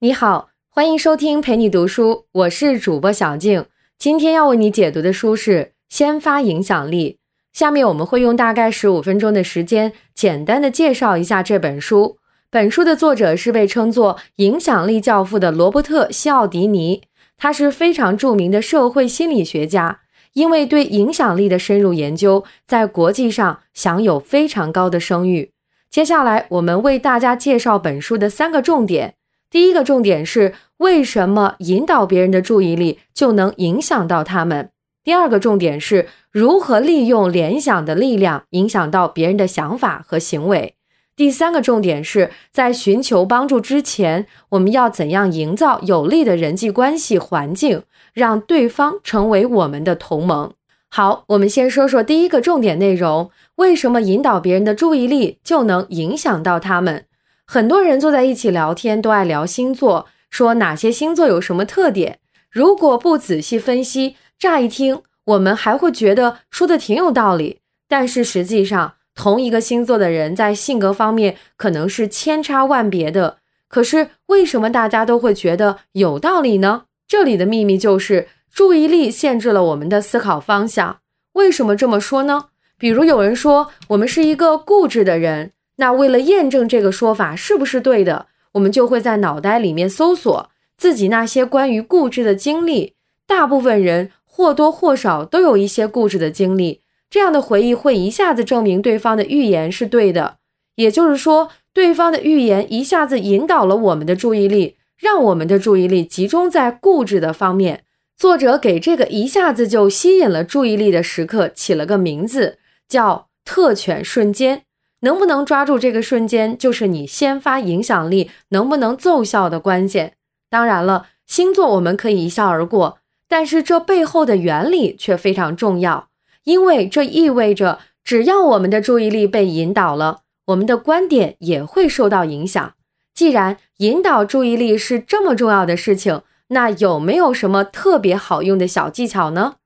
你好，欢迎收听陪你读书，我是主播小静。今天要为你解读的书是《先发影响力》。下面我们会用大概十五分钟的时间，简单的介绍一下这本书。本书的作者是被称作影响力教父的罗伯特·西奥迪尼，他是非常著名的社会心理学家，因为对影响力的深入研究，在国际上享有非常高的声誉。接下来，我们为大家介绍本书的三个重点。第一个重点是为什么引导别人的注意力就能影响到他们。第二个重点是如何利用联想的力量影响到别人的想法和行为。第三个重点是在寻求帮助之前，我们要怎样营造有利的人际关系环境，让对方成为我们的同盟。好，我们先说说第一个重点内容：为什么引导别人的注意力就能影响到他们？很多人坐在一起聊天，都爱聊星座，说哪些星座有什么特点。如果不仔细分析，乍一听我们还会觉得说的挺有道理。但是实际上，同一个星座的人在性格方面可能是千差万别的。可是为什么大家都会觉得有道理呢？这里的秘密就是注意力限制了我们的思考方向。为什么这么说呢？比如有人说我们是一个固执的人。那为了验证这个说法是不是对的，我们就会在脑袋里面搜索自己那些关于固执的经历。大部分人或多或少都有一些固执的经历，这样的回忆会一下子证明对方的预言是对的。也就是说，对方的预言一下子引导了我们的注意力，让我们的注意力集中在固执的方面。作者给这个一下子就吸引了注意力的时刻起了个名字，叫“特权瞬间”。能不能抓住这个瞬间，就是你先发影响力能不能奏效的关键。当然了，星座我们可以一笑而过，但是这背后的原理却非常重要，因为这意味着，只要我们的注意力被引导了，我们的观点也会受到影响。既然引导注意力是这么重要的事情，那有没有什么特别好用的小技巧呢？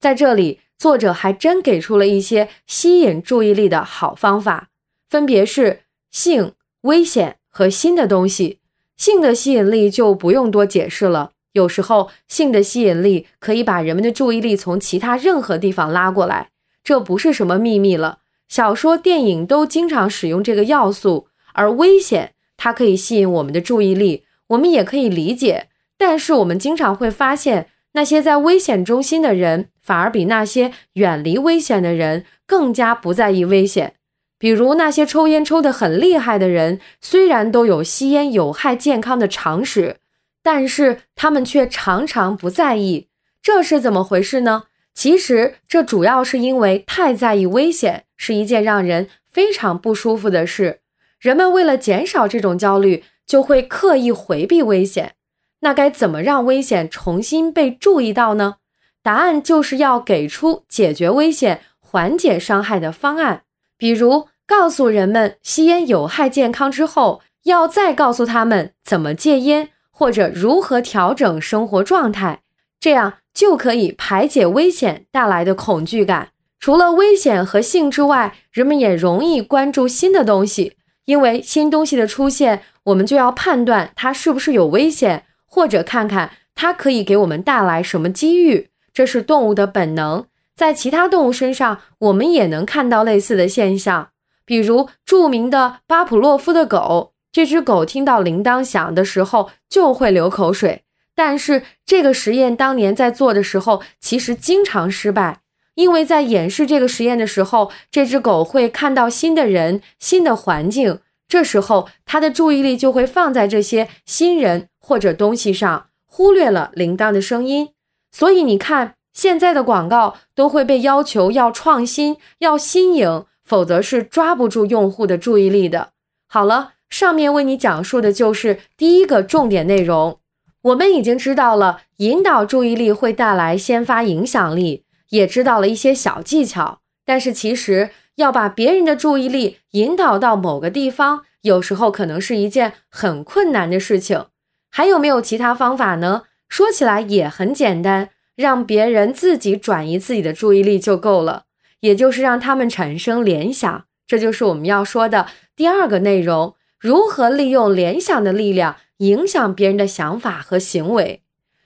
在这里，作者还真给出了一些吸引注意力的好方法。分别是性、危险和新的东西。性的吸引力就不用多解释了。有时候，性的吸引力可以把人们的注意力从其他任何地方拉过来，这不是什么秘密了。小说、电影都经常使用这个要素。而危险，它可以吸引我们的注意力，我们也可以理解。但是，我们经常会发现，那些在危险中心的人，反而比那些远离危险的人更加不在意危险。比如那些抽烟抽得很厉害的人，虽然都有吸烟有害健康的常识，但是他们却常常不在意，这是怎么回事呢？其实这主要是因为太在意危险是一件让人非常不舒服的事，人们为了减少这种焦虑，就会刻意回避危险。那该怎么让危险重新被注意到呢？答案就是要给出解决危险、缓解伤害的方案，比如。告诉人们吸烟有害健康之后，要再告诉他们怎么戒烟，或者如何调整生活状态，这样就可以排解危险带来的恐惧感。除了危险和性之外，人们也容易关注新的东西，因为新东西的出现，我们就要判断它是不是有危险，或者看看它可以给我们带来什么机遇。这是动物的本能，在其他动物身上，我们也能看到类似的现象。比如著名的巴甫洛夫的狗，这只狗听到铃铛响的时候就会流口水。但是这个实验当年在做的时候，其实经常失败，因为在演示这个实验的时候，这只狗会看到新的人、新的环境，这时候它的注意力就会放在这些新人或者东西上，忽略了铃铛的声音。所以你看，现在的广告都会被要求要创新、要新颖。否则是抓不住用户的注意力的。好了，上面为你讲述的就是第一个重点内容。我们已经知道了引导注意力会带来先发影响力，也知道了一些小技巧。但是其实要把别人的注意力引导到某个地方，有时候可能是一件很困难的事情。还有没有其他方法呢？说起来也很简单，让别人自己转移自己的注意力就够了。也就是让他们产生联想，这就是我们要说的第二个内容：如何利用联想的力量影响别人的想法和行为。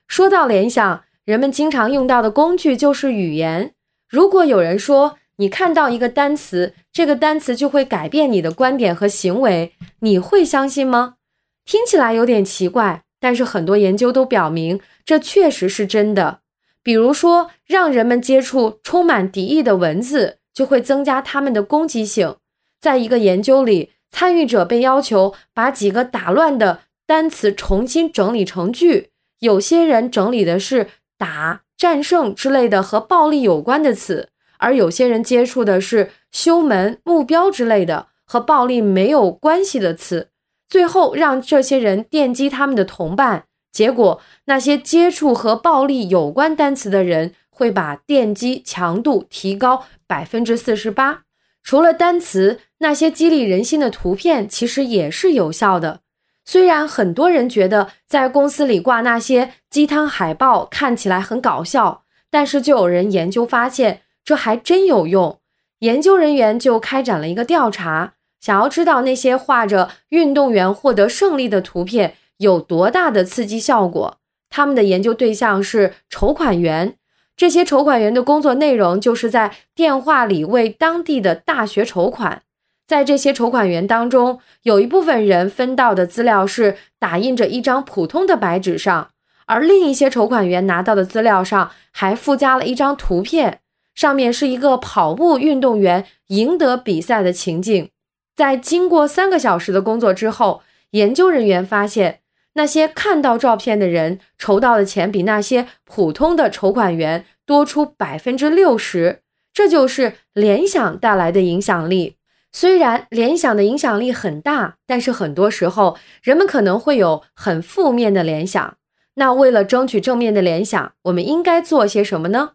说到联想，人们经常用到的工具就是语言。如果有人说你看到一个单词，这个单词就会改变你的观点和行为，你会相信吗？听起来有点奇怪，但是很多研究都表明这确实是真的。比如说，让人们接触充满敌意的文字，就会增加他们的攻击性。在一个研究里，参与者被要求把几个打乱的单词重新整理成句。有些人整理的是“打”“战胜”之类的和暴力有关的词，而有些人接触的是“修门”“目标”之类的和暴力没有关系的词。最后，让这些人电击他们的同伴，结果那些接触和暴力有关单词的人会把电击强度提高百分之四十八。除了单词，那些激励人心的图片其实也是有效的。虽然很多人觉得在公司里挂那些鸡汤海报看起来很搞笑，但是就有人研究发现，这还真有用。研究人员就开展了一个调查，想要知道那些画着运动员获得胜利的图片有多大的刺激效果。他们的研究对象是筹款员，这些筹款员的工作内容就是在电话里为当地的大学筹款。在这些筹款员当中，有一部分人分到的资料是打印着一张普通的白纸上，而另一些筹款员拿到的资料上还附加了一张图片，上面是一个跑步运动员赢得比赛的情景。在经过三个小时的工作之后，研究人员发现，那些看到照片的人筹到的钱比那些普通的筹款员多出百分之六十。这就是联想带来的影响力。虽然联想的影响力很大，但是很多时候人们可能会有很负面的联想。那为了争取正面的联想，我们应该做些什么呢？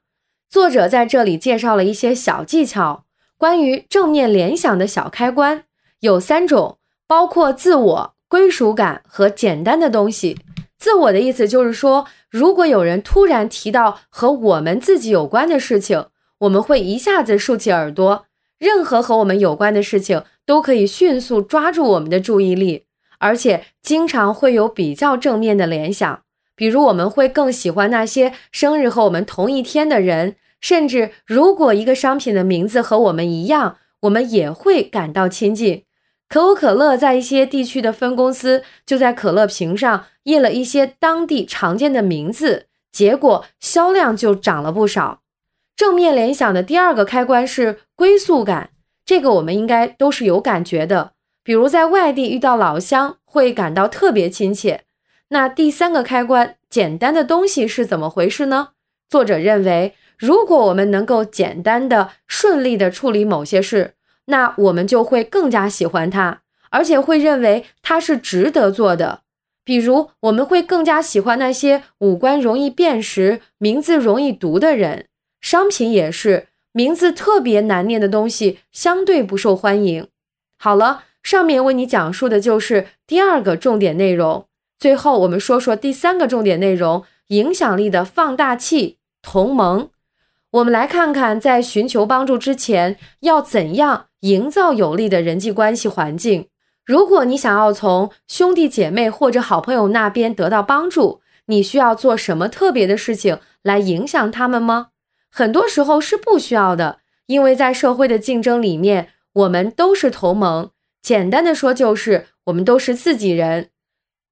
作者在这里介绍了一些小技巧，关于正面联想的小开关有三种，包括自我、归属感和简单的东西。自我的意思就是说，如果有人突然提到和我们自己有关的事情，我们会一下子竖起耳朵。任何和我们有关的事情都可以迅速抓住我们的注意力，而且经常会有比较正面的联想。比如，我们会更喜欢那些生日和我们同一天的人，甚至如果一个商品的名字和我们一样，我们也会感到亲近。可口可乐在一些地区的分公司就在可乐瓶上印了一些当地常见的名字，结果销量就涨了不少。正面联想的第二个开关是归宿感，这个我们应该都是有感觉的。比如在外地遇到老乡，会感到特别亲切。那第三个开关，简单的东西是怎么回事呢？作者认为，如果我们能够简单的、顺利的处理某些事，那我们就会更加喜欢它，而且会认为它是值得做的。比如，我们会更加喜欢那些五官容易辨识、名字容易读的人。商品也是名字特别难念的东西，相对不受欢迎。好了，上面为你讲述的就是第二个重点内容。最后，我们说说第三个重点内容：影响力的放大器——同盟。我们来看看，在寻求帮助之前，要怎样营造有利的人际关系环境。如果你想要从兄弟姐妹或者好朋友那边得到帮助，你需要做什么特别的事情来影响他们吗？很多时候是不需要的，因为在社会的竞争里面，我们都是同盟。简单的说，就是我们都是自己人。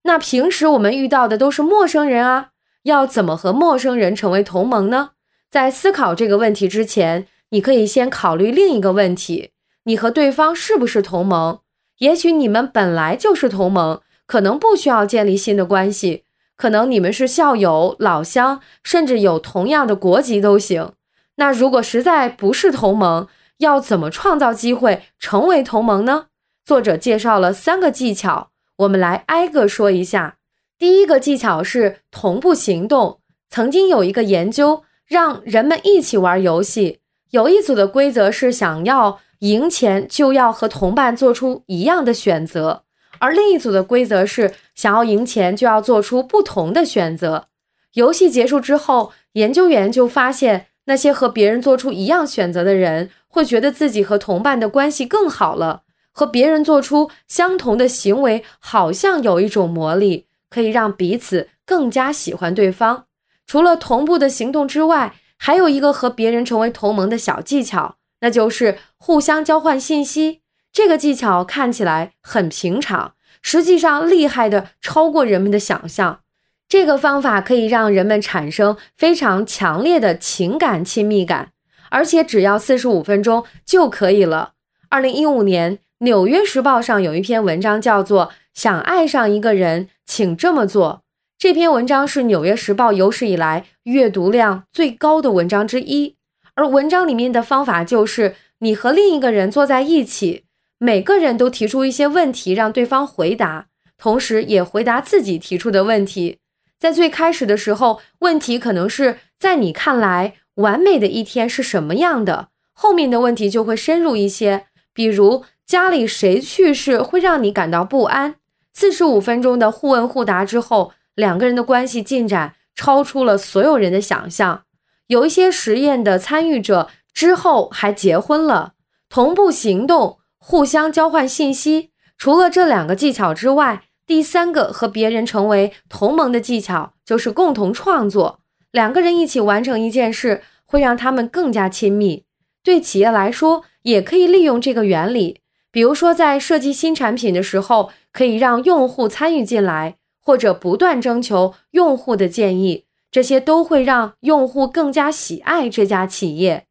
那平时我们遇到的都是陌生人啊，要怎么和陌生人成为同盟呢？在思考这个问题之前，你可以先考虑另一个问题：你和对方是不是同盟？也许你们本来就是同盟，可能不需要建立新的关系。可能你们是校友、老乡，甚至有同样的国籍都行。那如果实在不是同盟，要怎么创造机会成为同盟呢？作者介绍了三个技巧，我们来挨个说一下。第一个技巧是同步行动。曾经有一个研究，让人们一起玩游戏，有一组的规则是想要赢钱就要和同伴做出一样的选择。而另一组的规则是，想要赢钱就要做出不同的选择。游戏结束之后，研究员就发现，那些和别人做出一样选择的人，会觉得自己和同伴的关系更好了。和别人做出相同的行为，好像有一种魔力，可以让彼此更加喜欢对方。除了同步的行动之外，还有一个和别人成为同盟的小技巧，那就是互相交换信息。这个技巧看起来很平常，实际上厉害的超过人们的想象。这个方法可以让人们产生非常强烈的情感亲密感，而且只要四十五分钟就可以了。二零一五年，《纽约时报》上有一篇文章叫做《想爱上一个人，请这么做》。这篇文章是《纽约时报》有史以来阅读量最高的文章之一，而文章里面的方法就是你和另一个人坐在一起，每个人都提出一些问题让对方回答，同时也回答自己提出的问题。在最开始的时候，问题可能是在你看来完美的一天是什么样的。后面的问题就会深入一些，比如家里谁去世会让你感到不安。四十五分钟的互问互答之后，两个人的关系进展超出了所有人的想象。有一些实验的参与者之后还结婚了。同步行动，互相交换信息。除了这两个技巧之外，第三个和别人成为同盟的技巧就是共同创作。两个人一起完成一件事，会让他们更加亲密。对企业来说，也可以利用这个原理。比如说，在设计新产品的时候，可以让用户参与进来，或者不断征求用户的建议，这些都会让用户更加喜爱这家企业。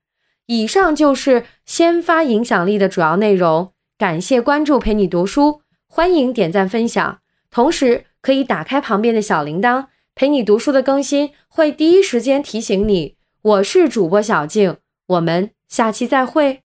以上就是先发影响力的主要内容。感谢关注，陪你读书，欢迎点赞分享。同时，可以打开旁边的小铃铛，陪你读书的更新会第一时间提醒你。我是主播小静，我们下期再会。